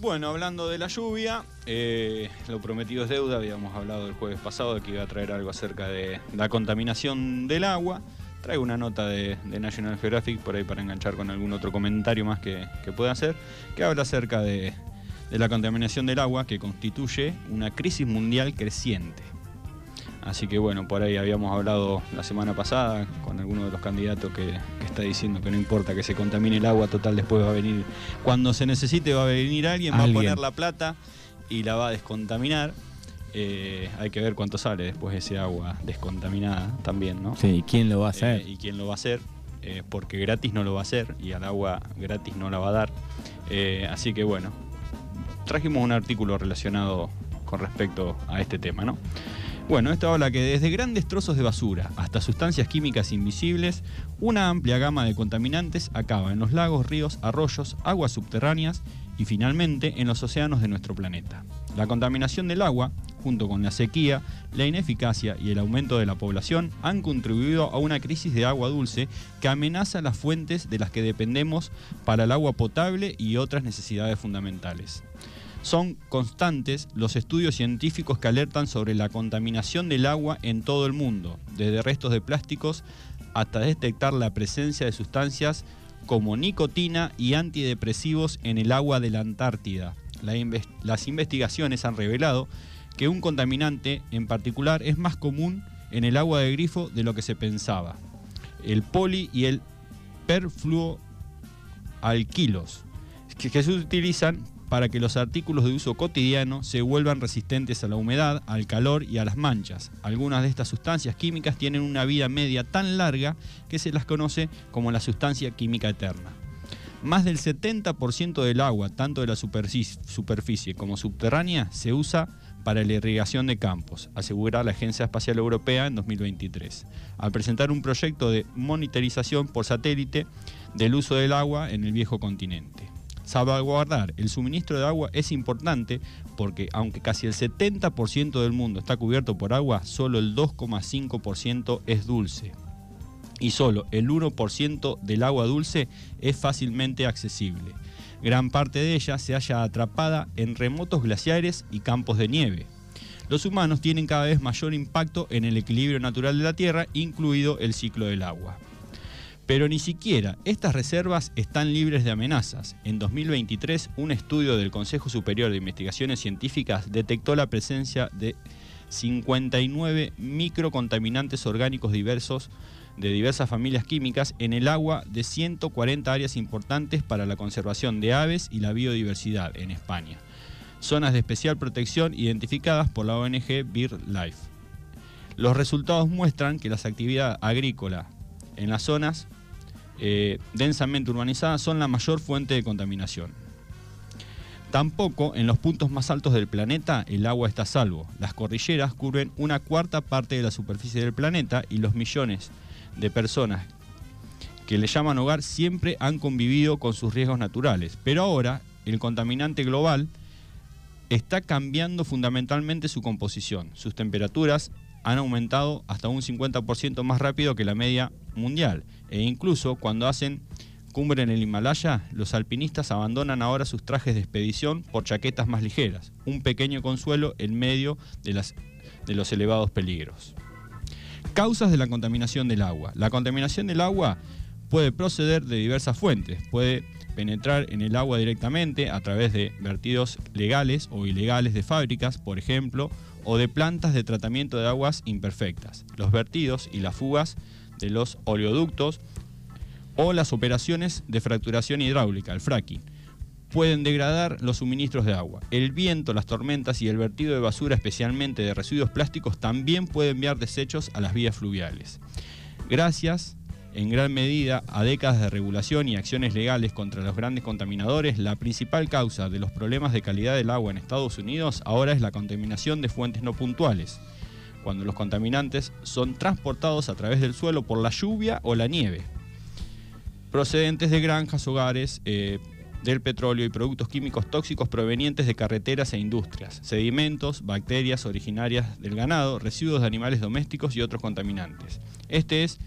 Bueno, hablando de la lluvia, eh, lo prometido es deuda. Habíamos hablado el jueves pasado de que iba a traer algo acerca de la contaminación del agua. Traigo una nota de, National Geographic por ahí para enganchar con algún otro comentario más que, pueda hacer, que habla acerca de la contaminación del agua que constituye una crisis mundial creciente. Así que bueno, por ahí habíamos hablado la semana pasada con alguno de los candidatos que, está diciendo que no importa que se contamine el agua, total después va a venir, cuando se necesite va a venir alguien, va a poner la plata y la va a descontaminar. Eh, hay que ver cuánto sale después ese agua descontaminada también, ¿no? Sí, ¿y quién lo va a hacer? Eh, y quién lo va a hacer, eh, porque gratis no lo va a hacer y al agua gratis no la va a dar. así que bueno, trajimos un artículo relacionado con respecto a este tema, ¿no? Bueno, esto habla que desde grandes trozos de basura hasta sustancias químicas invisibles, una amplia gama de contaminantes acaba en los lagos, ríos, arroyos, aguas subterráneas y finalmente en los océanos de nuestro planeta. La contaminación del agua, junto con la sequía, la ineficacia y el aumento de la población, han contribuido a una crisis de agua dulce que amenaza las fuentes de las que dependemos para el agua potable y otras necesidades fundamentales. Son constantes los estudios científicos que alertan sobre la contaminación del agua en todo el mundo, desde restos de plásticos hasta detectar la presencia de sustancias como nicotina y antidepresivos en el agua de la Antártida. las investigaciones han revelado que un contaminante en particular es más común en el agua de grifo de lo que se pensaba. El poli y el perfluoalquilos, que se utilizan para que los artículos de uso cotidiano se vuelvan resistentes a la humedad, al calor y a las manchas. Algunas de estas sustancias químicas tienen una vida media tan larga que se las conoce como la sustancia química eterna. Más del 70% del agua, tanto de la superficie como subterránea, se usa para la irrigación de campos, asegura la Agencia Espacial Europea en 2023, al presentar un proyecto de monitorización por satélite del uso del agua en el viejo continente. Salvaguardar el suministro de agua es importante porque aunque casi el 70% del mundo está cubierto por agua, solo el 2,5% es dulce. Y solo el 1% del agua dulce es fácilmente accesible. Gran parte de ella se halla atrapada en remotos glaciares y campos de nieve. Los humanos tienen cada vez mayor impacto en el equilibrio natural de la Tierra, incluido el ciclo del agua. Pero ni siquiera estas reservas están libres de amenazas. En 2023, un estudio del Consejo Superior de Investigaciones Científicas detectó la presencia de 59 microcontaminantes orgánicos diversos de diversas familias químicas en el agua de 140 áreas importantes para la conservación de aves y la biodiversidad en España. Zonas de especial protección identificadas por la ONG BirdLife. Los resultados muestran que las actividades agrícolas en las zonas eh, densamente urbanizadas son la mayor fuente de contaminación. Tampoco en los puntos más altos del planeta el agua está a salvo. Las cordilleras cubren una cuarta parte de la superficie del planeta y los millones de personas que le llaman hogar siempre han convivido con sus riesgos naturales. Pero ahora el contaminante global está cambiando fundamentalmente su composición. Sus temperaturas han aumentado hasta un 50% más rápido que la media mundial. E incluso cuando hacen cumbre en el Himalaya, los alpinistas abandonan ahora sus trajes de expedición por chaquetas más ligeras, un pequeño consuelo en medio de, las, de los elevados peligros. Causas de la contaminación del agua. La contaminación del agua puede proceder de diversas fuentes, puede penetrar en el agua directamente a través de vertidos legales o ilegales de fábricas, por ejemplo, o de plantas de tratamiento de aguas imperfectas, los vertidos y las fugas de los oleoductos o las operaciones de fracturación hidráulica, el fracking. Pueden degradar los suministros de agua. El viento, las tormentas y el vertido de basura, especialmente de residuos plásticos, también pueden enviar desechos a las vías fluviales. Gracias en gran medida a décadas de regulación y acciones legales contra los grandes contaminadores, la principal causa de los problemas de calidad del agua en Estados Unidos ahora es la contaminación de fuentes no puntuales, cuando los contaminantes son transportados a través del suelo por la lluvia o la nieve, procedentes de granjas, hogares, eh, del petróleo y productos químicos tóxicos provenientes de carreteras e industrias, sedimentos, bacterias originarias del ganado, residuos de animales domésticos y otros contaminantes. Este es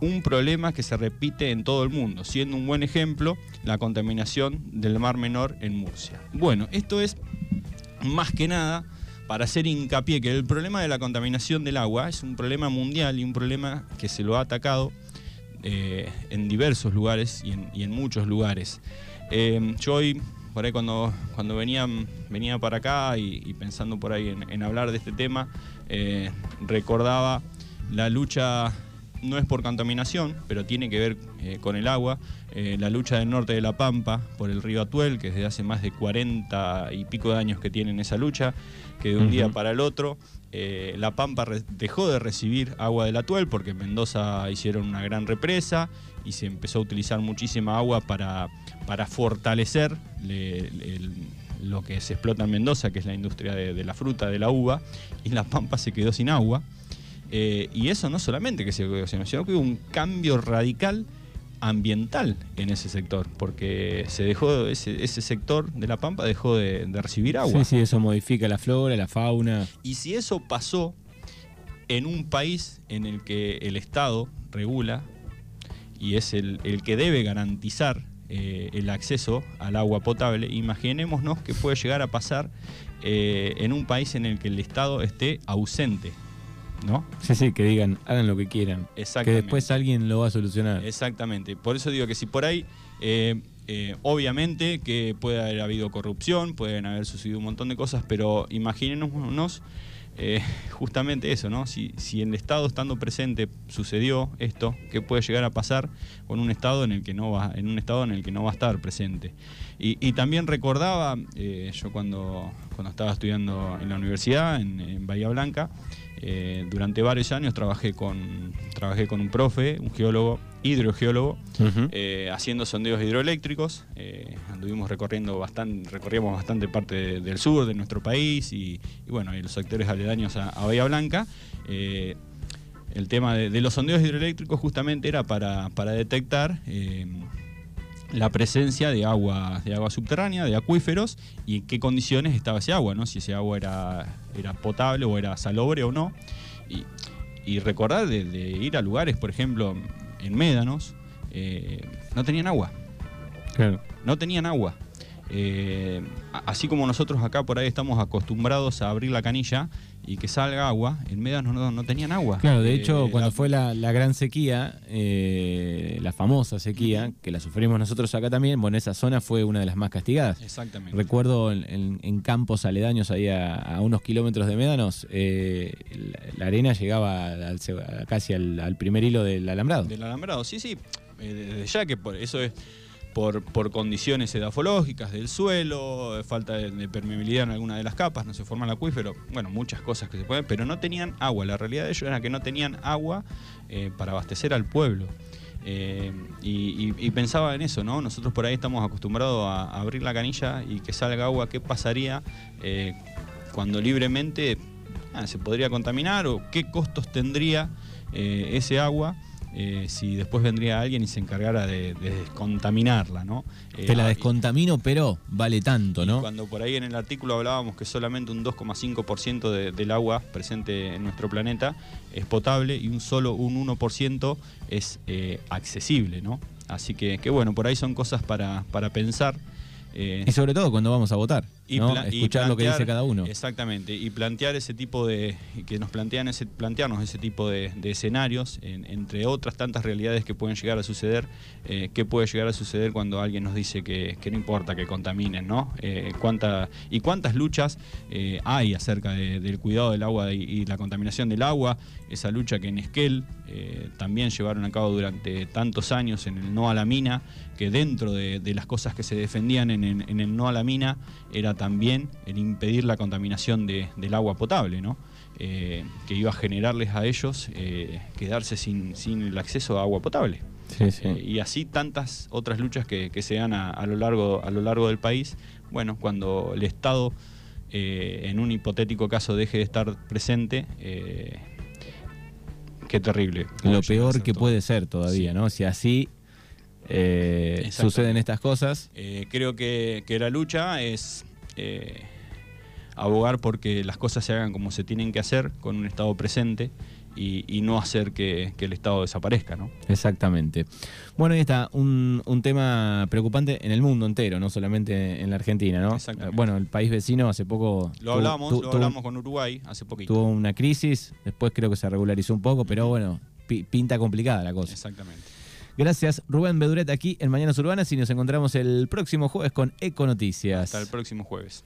un problema que se repite en todo el mundo, siendo un buen ejemplo la contaminación del Mar Menor en Murcia. Bueno, esto es más que nada para hacer hincapié que el problema de la contaminación del agua es un problema mundial y un problema que se lo ha atacado eh, en diversos lugares y en, muchos lugares. Eh, yo hoy, por ahí cuando, cuando venía, venía para acá y, pensando por ahí en, hablar de este tema, eh, recordaba la lucha no es por contaminación, pero tiene que ver con el agua. la lucha del norte de La Pampa por el río Atuel, que desde hace más de 40 y pico de años que tienen esa lucha, que de un día para el otro eh, la Pampa dejó de recibir agua del Atuel porque en Mendoza hicieron una gran represa y se empezó a utilizar muchísima agua para, para fortalecer lo que se explota en Mendoza, que es la industria de, la fruta, de la uva, y la Pampa se quedó sin agua. Eh, y eso no solamente que se agua, sino que hubo un cambio radical ambiental en ese sector, porque se dejó ese, sector de la Pampa dejó de, recibir agua. Sí, sí, eso modifica la flora, la fauna. Y si eso pasó en un país en el que el Estado regula y es el, que debe garantizar eh, el acceso al agua potable, imaginémonos que puede llegar a pasar eh, en un país en el que el Estado esté ausente ¿no? Sí, sí, que digan, hagan lo que quieran. Que después alguien lo va a solucionar. Exactamente. Por eso digo que si por ahí, eh, eh, obviamente que puede haber habido corrupción, pueden haber sucedido un montón de cosas, pero imagínenos eh, justamente eso, ¿no? Si, si en el Estado estando presente sucedió esto, ¿qué puede llegar a pasar con un Estado en el que no va, en un Estado en el que no va a estar presente? Y, también recordaba, yo cuando, cuando estaba estudiando en la universidad, en Bahía Blanca, eh, durante varios años trabajé con, trabajé con un profe, un geólogo, hidrogeólogo, eh, haciendo sondeos hidroeléctricos. Eh, anduvimos recorriendo bastante, recorríamos bastante parte del sur de nuestro país y, bueno, y los sectores aledaños a, Bahía Blanca. el tema de, los sondeos hidroeléctricos justamente era para, para detectar la presencia de agua, de agua subterránea, de acuíferos, y en qué condiciones estaba ese agua, ¿no? Si ese agua era, era potable o era salobre o no. Y, recordar de, ir a lugares, por ejemplo, en Médanos, eh, no tenían agua. Claro. No tenían agua. Eh, así como nosotros acá por ahí estamos acostumbrados a abrir la canilla y que salga agua, en Médanos no, tenían agua. Claro, de hecho, eh, cuando fue la, gran sequía, eh, la famosa sequía, que la sufrimos nosotros acá también, bueno, esa zona fue una de las más castigadas. Exactamente. Recuerdo en, campos aledaños ahí a, unos kilómetros de Médanos, la, arena llegaba casi al, primer hilo del alambrado. Del alambrado, sí, sí. desde ya que por eso es por, por condiciones edafológicas del suelo, falta de, permeabilidad en alguna de las capas, no se forma el acuífero, bueno, muchas cosas que se pueden, pero no tenían agua. La realidad de ellos era que no tenían agua eh, para abastecer al pueblo. Eh, y, pensaba en eso, ¿no? Nosotros por ahí estamos acostumbrados a, abrir la canilla y que salga agua. ¿Qué pasaría eh, cuando libremente ah, se podría contaminar o qué costos tendría ese agua? Eh, si después vendría alguien y se encargara de, descontaminarla, ¿no? Te la eh, descontamino, pero vale tanto, ¿no? Cuando por ahí en el artículo hablábamos que solamente un 2,5% del agua presente en nuestro planeta es potable y un solo un 1% es eh, accesible, ¿no? Así que, que, bueno, por ahí son cosas para, para pensar. y sobre todo cuando vamos a votar y escuchar lo que dice cada uno. Exactamente, y plantear ese tipo de, que nos plantean ese, plantearnos ese tipo de, escenarios, entre otras tantas realidades que pueden llegar a suceder, eh, qué puede llegar a suceder cuando alguien nos dice que, no importa que contaminen, ¿no? Eh, cuánta, y cuántas luchas eh, hay acerca del cuidado del agua y, la contaminación del agua, esa lucha que en Esquel también llevaron a cabo durante tantos años en el no a la mina, que dentro de, las cosas que se defendían en, en el no a la mina era también el impedir la contaminación del agua potable, ¿no? Eh, que iba a generarles a ellos eh, quedarse sin, el acceso a agua potable. Eh, y así tantas otras luchas que, se dan a, lo largo, a lo largo del país. Bueno, cuando el Estado, en un hipotético caso, deje de estar presente, qué terrible. Lo peor que puede ser todavía, ¿no? Si así suceden estas cosas. creo que, que, la lucha es eh, abogar porque las cosas se hagan como se tienen que hacer, con un Estado presente y, y no hacer que, que el Estado desaparezca, ¿no? Exactamente. Bueno, ahí está, un, un tema preocupante en el mundo entero, no solamente en la Argentina, ¿no? Exactamente. Bueno, el país vecino hace poco... Lo tuvo- hablamos, tu- lo hablamos con Uruguay hace poquito. Tuvo una crisis, después creo que se regularizó un poco, pero bueno, pi- pinta complicada la cosa. Exactamente. Gracias, Rubén Beduret, aquí en Mañanas Urbanas y nos encontramos el próximo jueves con Eco Noticias. Hasta el próximo jueves.